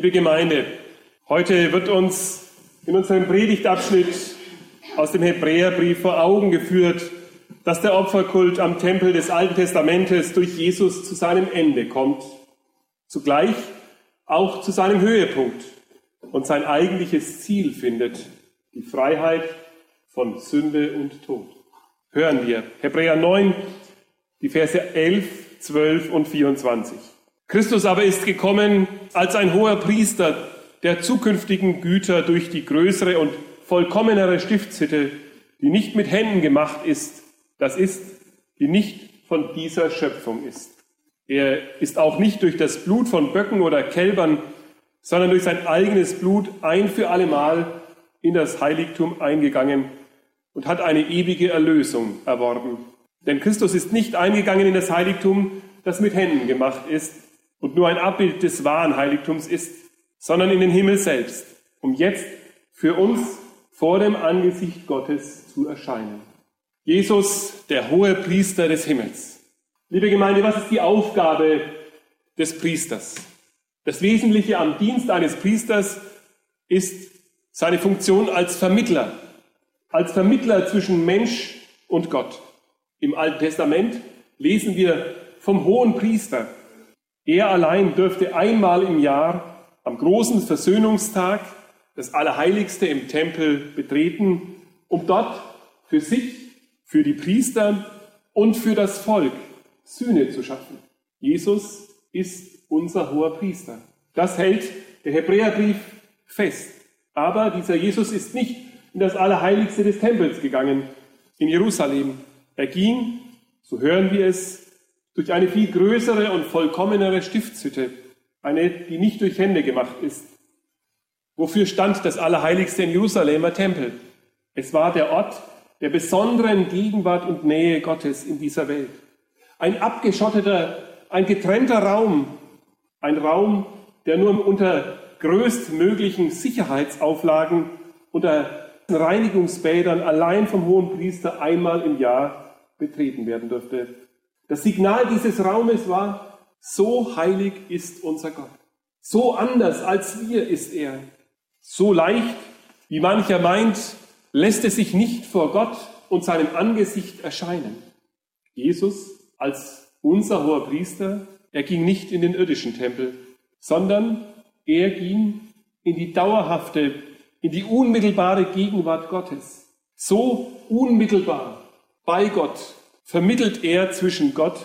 Liebe Gemeinde, heute wird uns in unserem Predigtabschnitt aus dem Hebräerbrief vor Augen geführt, dass der Opferkult am Tempel des Alten Testamentes durch Jesus zu seinem Ende kommt, zugleich auch zu seinem Höhepunkt und sein eigentliches Ziel findet, die Freiheit von Sünde und Tod. Hören wir Hebräer 9, die Verse 11, 12 und 24. Christus aber ist gekommen als ein hoher Priester der zukünftigen Güter durch die größere und vollkommenere Stiftshütte, die nicht mit Händen gemacht ist, das ist, die nicht von dieser Schöpfung ist. Er ist auch nicht durch das Blut von Böcken oder Kälbern, sondern durch sein eigenes Blut ein für allemal in das Heiligtum eingegangen und hat eine ewige Erlösung erworben. Denn Christus ist nicht eingegangen in das Heiligtum, das mit Händen gemacht ist, und nur ein Abbild des wahren Heiligtums ist, sondern in den Himmel selbst, um jetzt für uns vor dem Angesicht Gottes zu erscheinen. Jesus, der hohe Priester des Himmels. Liebe Gemeinde, was ist die Aufgabe des Priesters? Das Wesentliche am Dienst eines Priesters ist seine Funktion als Vermittler, als Vermittler zwischen Mensch und Gott. Im Alten Testament lesen wir vom hohen Priester, er allein dürfte einmal im Jahr am großen Versöhnungstag das Allerheiligste im Tempel betreten, um dort für sich, für die Priester und für das Volk Sühne zu schaffen. Jesus ist unser hoher Priester. Das hält der Hebräerbrief fest. Aber dieser Jesus ist nicht in das Allerheiligste des Tempels gegangen, in Jerusalem. Er ging, so hören wir es, durch eine viel größere und vollkommenere Stiftshütte, eine, die nicht durch Hände gemacht ist. Wofür stand das Allerheiligste in Jerusalemer Tempel? Es war der Ort der besonderen Gegenwart und Nähe Gottes in dieser Welt. Ein abgeschotteter, ein getrennter Raum, ein Raum, der nur unter größtmöglichen Sicherheitsauflagen, unter Reinigungsbädern allein vom hohen Priester einmal im Jahr betreten werden durfte. Das Signal dieses Raumes war, so heilig ist unser Gott. So anders als wir ist er. So leicht, wie mancher meint, lässt es sich nicht vor Gott und seinem Angesicht erscheinen. Jesus als unser hoher Priester, er ging nicht in den irdischen Tempel, sondern er ging in die dauerhafte, in die unmittelbare Gegenwart Gottes. So unmittelbar bei Gott vermittelt er zwischen Gott,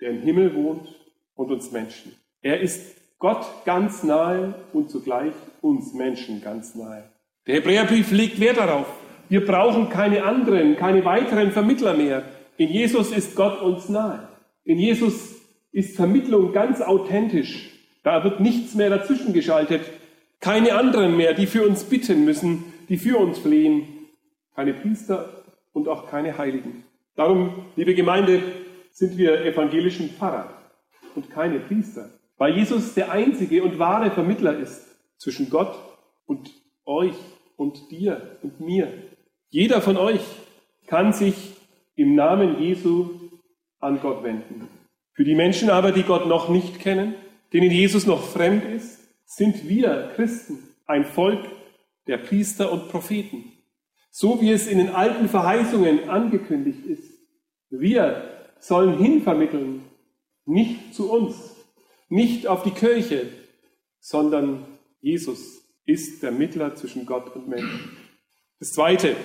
der im Himmel wohnt, und uns Menschen. Er ist Gott ganz nahe und zugleich uns Menschen ganz nahe. Der Hebräerbrief legt Wert darauf. Wir brauchen keine anderen, keine weiteren Vermittler mehr. In Jesus ist Gott uns nahe. In Jesus ist Vermittlung ganz authentisch. Da wird nichts mehr dazwischen geschaltet. Keine anderen mehr, die für uns bitten müssen, die für uns flehen. Keine Priester und auch keine Heiligen. Darum, liebe Gemeinde, sind wir evangelischen Pfarrer und keine Priester, weil Jesus der einzige und wahre Vermittler ist zwischen Gott und euch und dir und mir. Jeder von euch kann sich im Namen Jesu an Gott wenden. Für die Menschen aber, die Gott noch nicht kennen, denen Jesus noch fremd ist, sind wir Christen ein Volk der Priester und Propheten so wie es in den alten Verheißungen angekündigt ist. Wir sollen hinvermitteln, nicht zu uns, nicht auf die Kirche, sondern Jesus ist der Mittler zwischen Gott und Menschen. Das Zweite,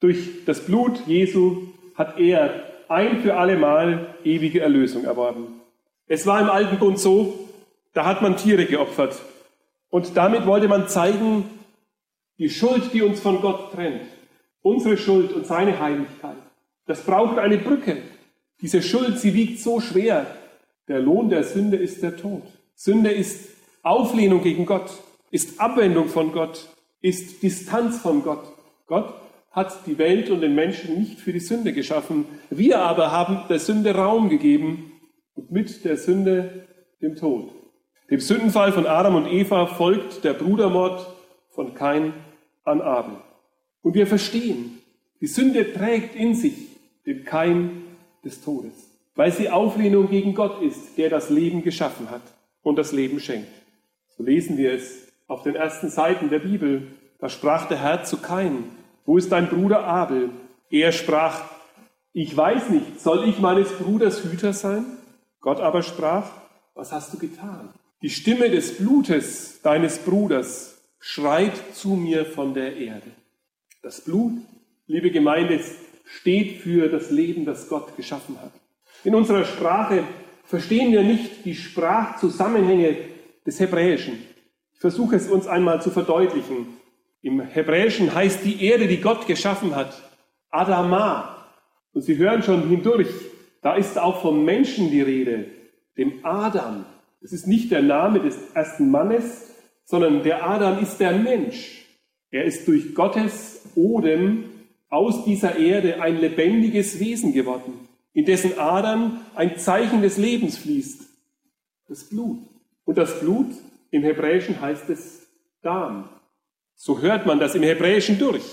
durch das Blut Jesu hat er ein für alle Mal ewige Erlösung erworben. Es war im Alten Bund so, da hat man Tiere geopfert. Und damit wollte man zeigen, die Schuld, die uns von Gott trennt, Unsere Schuld und seine Heiligkeit. Das braucht eine Brücke. Diese Schuld, sie wiegt so schwer. Der Lohn der Sünde ist der Tod. Sünde ist Auflehnung gegen Gott, ist Abwendung von Gott, ist Distanz von Gott. Gott hat die Welt und den Menschen nicht für die Sünde geschaffen. Wir aber haben der Sünde Raum gegeben und mit der Sünde dem Tod. Dem Sündenfall von Adam und Eva folgt der Brudermord von Kain an Abel. Und wir verstehen, die Sünde trägt in sich den Keim des Todes, weil sie Auflehnung gegen Gott ist, der das Leben geschaffen hat und das Leben schenkt. So lesen wir es auf den ersten Seiten der Bibel. Da sprach der Herr zu Kain, wo ist dein Bruder Abel? Er sprach, ich weiß nicht, soll ich meines Bruders Hüter sein? Gott aber sprach, was hast du getan? Die Stimme des Blutes deines Bruders schreit zu mir von der Erde. Das Blut, liebe Gemeinde, steht für das Leben, das Gott geschaffen hat. In unserer Sprache verstehen wir nicht die Sprachzusammenhänge des Hebräischen. Ich versuche es uns einmal zu verdeutlichen. Im Hebräischen heißt die Erde, die Gott geschaffen hat, Adama. Und Sie hören schon hindurch, da ist auch vom Menschen die Rede, dem Adam. Es ist nicht der Name des ersten Mannes, sondern der Adam ist der Mensch. Er ist durch Gottes Odem aus dieser Erde ein lebendiges Wesen geworden, in dessen Adern ein Zeichen des Lebens fließt, das Blut. Und das Blut im Hebräischen heißt es Darm. So hört man das im Hebräischen durch.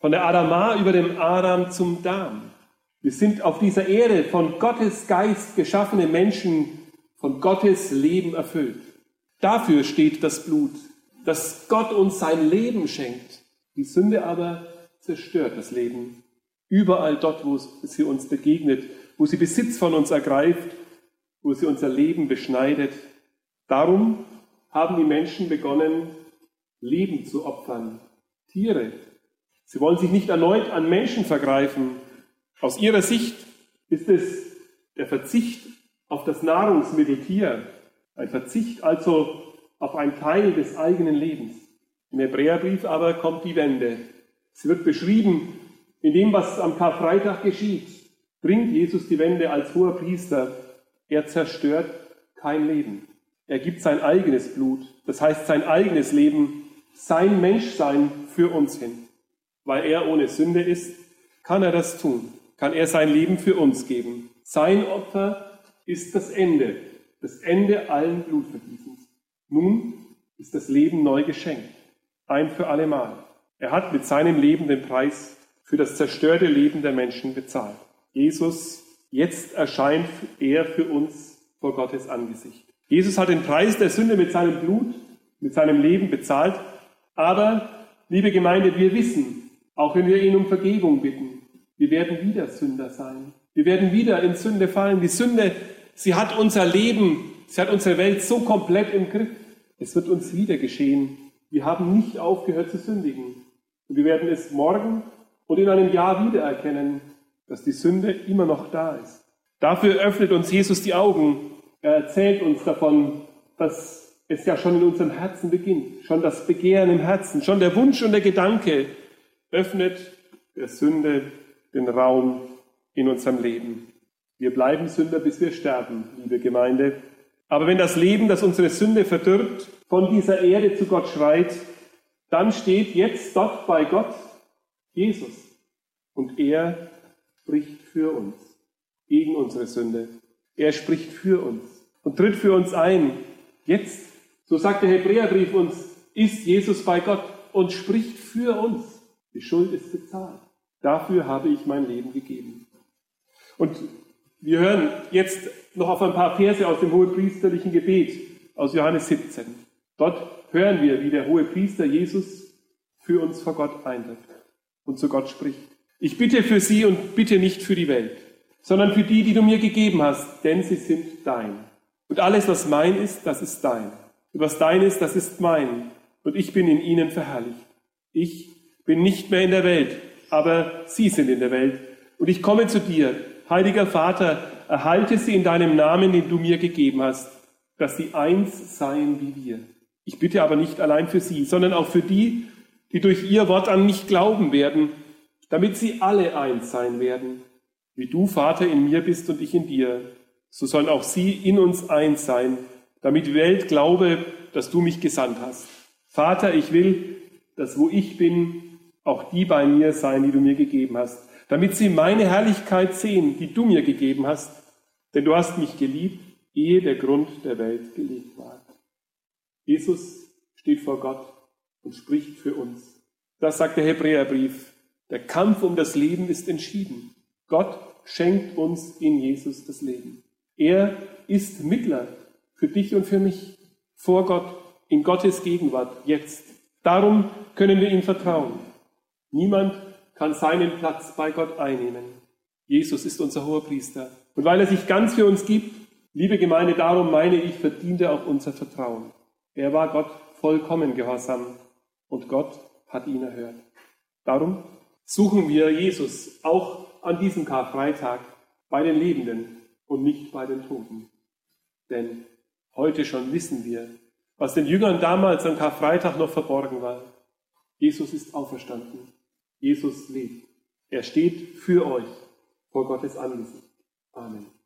Von der Adama über dem Adam zum Darm. Wir sind auf dieser Erde von Gottes Geist geschaffene Menschen, von Gottes Leben erfüllt. Dafür steht das Blut, dass Gott uns sein Leben schenkt. Die Sünde aber zerstört das Leben. Überall dort, wo sie uns begegnet, wo sie Besitz von uns ergreift, wo sie unser Leben beschneidet. Darum haben die Menschen begonnen, Leben zu opfern, Tiere. Sie wollen sich nicht erneut an Menschen vergreifen. Aus ihrer Sicht ist es der Verzicht auf das Nahrungsmittel Tier, ein Verzicht also auf einen Teil des eigenen Lebens. Im Hebräerbrief aber kommt die Wende. Es wird beschrieben, in dem, was am Karfreitag geschieht, bringt Jesus die Wende als hoher Priester. Er zerstört kein Leben. Er gibt sein eigenes Blut, das heißt sein eigenes Leben, sein Menschsein für uns hin. Weil er ohne Sünde ist, kann er das tun, kann er sein Leben für uns geben. Sein Opfer ist das Ende, das Ende allen Blutvergießens. Nun ist das Leben neu geschenkt, ein für allemal. Er hat mit seinem Leben den Preis für das zerstörte Leben der Menschen bezahlt. Jesus, jetzt erscheint er für uns vor Gottes Angesicht. Jesus hat den Preis der Sünde mit seinem Blut, mit seinem Leben bezahlt. Aber, liebe Gemeinde, wir wissen, auch wenn wir ihn um Vergebung bitten, wir werden wieder Sünder sein. Wir werden wieder in Sünde fallen. Die Sünde, sie hat unser Leben, sie hat unsere Welt so komplett im Griff. Es wird uns wieder geschehen. Wir haben nicht aufgehört zu sündigen. Und wir werden es morgen und in einem Jahr wieder erkennen, dass die Sünde immer noch da ist. Dafür öffnet uns Jesus die Augen er erzählt uns davon, dass es ja schon in unserem Herzen beginnt. Schon das Begehren im Herzen, schon der Wunsch und der Gedanke öffnet der Sünde den Raum in unserem Leben. Wir bleiben Sünder, bis wir sterben, liebe Gemeinde. Aber wenn das Leben, das unsere Sünde verdirbt, von dieser Erde zu Gott schreit, dann steht jetzt dort bei Gott Jesus. Und er spricht für uns, gegen unsere Sünde. Er spricht für uns und tritt für uns ein. Jetzt, so sagt der Hebräerbrief uns, ist Jesus bei Gott und spricht für uns. Die Schuld ist bezahlt. Dafür habe ich mein Leben gegeben. Und wir hören jetzt noch auf ein paar Verse aus dem hohepriesterlichen Gebet aus Johannes 17. Dort hören wir, wie der hohe Priester Jesus für uns vor Gott eintritt und zu Gott spricht. Ich bitte für sie und bitte nicht für die Welt sondern für die, die du mir gegeben hast, denn sie sind dein. Und alles, was mein ist, das ist dein. Und was dein ist, das ist mein. Und ich bin in ihnen verherrlicht. Ich bin nicht mehr in der Welt, aber sie sind in der Welt. Und ich komme zu dir, heiliger Vater, erhalte sie in deinem Namen, den du mir gegeben hast, dass sie eins seien wie wir. Ich bitte aber nicht allein für sie, sondern auch für die, die durch ihr Wort an mich glauben werden, damit sie alle eins sein werden, wie du, Vater, in mir bist und ich in dir, so sollen auch sie in uns eins sein, damit die Welt glaube, dass du mich gesandt hast. Vater, ich will, dass wo ich bin, auch die bei mir sein, die du mir gegeben hast, damit sie meine Herrlichkeit sehen, die du mir gegeben hast, denn du hast mich geliebt, ehe der Grund der Welt gelegt war. Jesus steht vor Gott und spricht für uns. Das sagt der Hebräerbrief. Der Kampf um das Leben ist entschieden. Gott schenkt uns in Jesus das Leben. Er ist Mittler für dich und für mich vor Gott in Gottes Gegenwart, jetzt. Darum können wir ihm vertrauen. Niemand kann seinen Platz bei Gott einnehmen. Jesus ist unser hoher Priester. Und weil er sich ganz für uns gibt, liebe Gemeinde, darum meine ich, verdient er auch unser Vertrauen. Er war Gott vollkommen gehorsam und Gott hat ihn erhört. Darum suchen wir Jesus auch an diesem Karfreitag bei den Lebenden und nicht bei den Toten. Denn heute schon wissen wir, was den Jüngern damals am Karfreitag noch verborgen war. Jesus ist auferstanden. Jesus lebt. Er steht für euch vor Gottes Angesicht. Amen.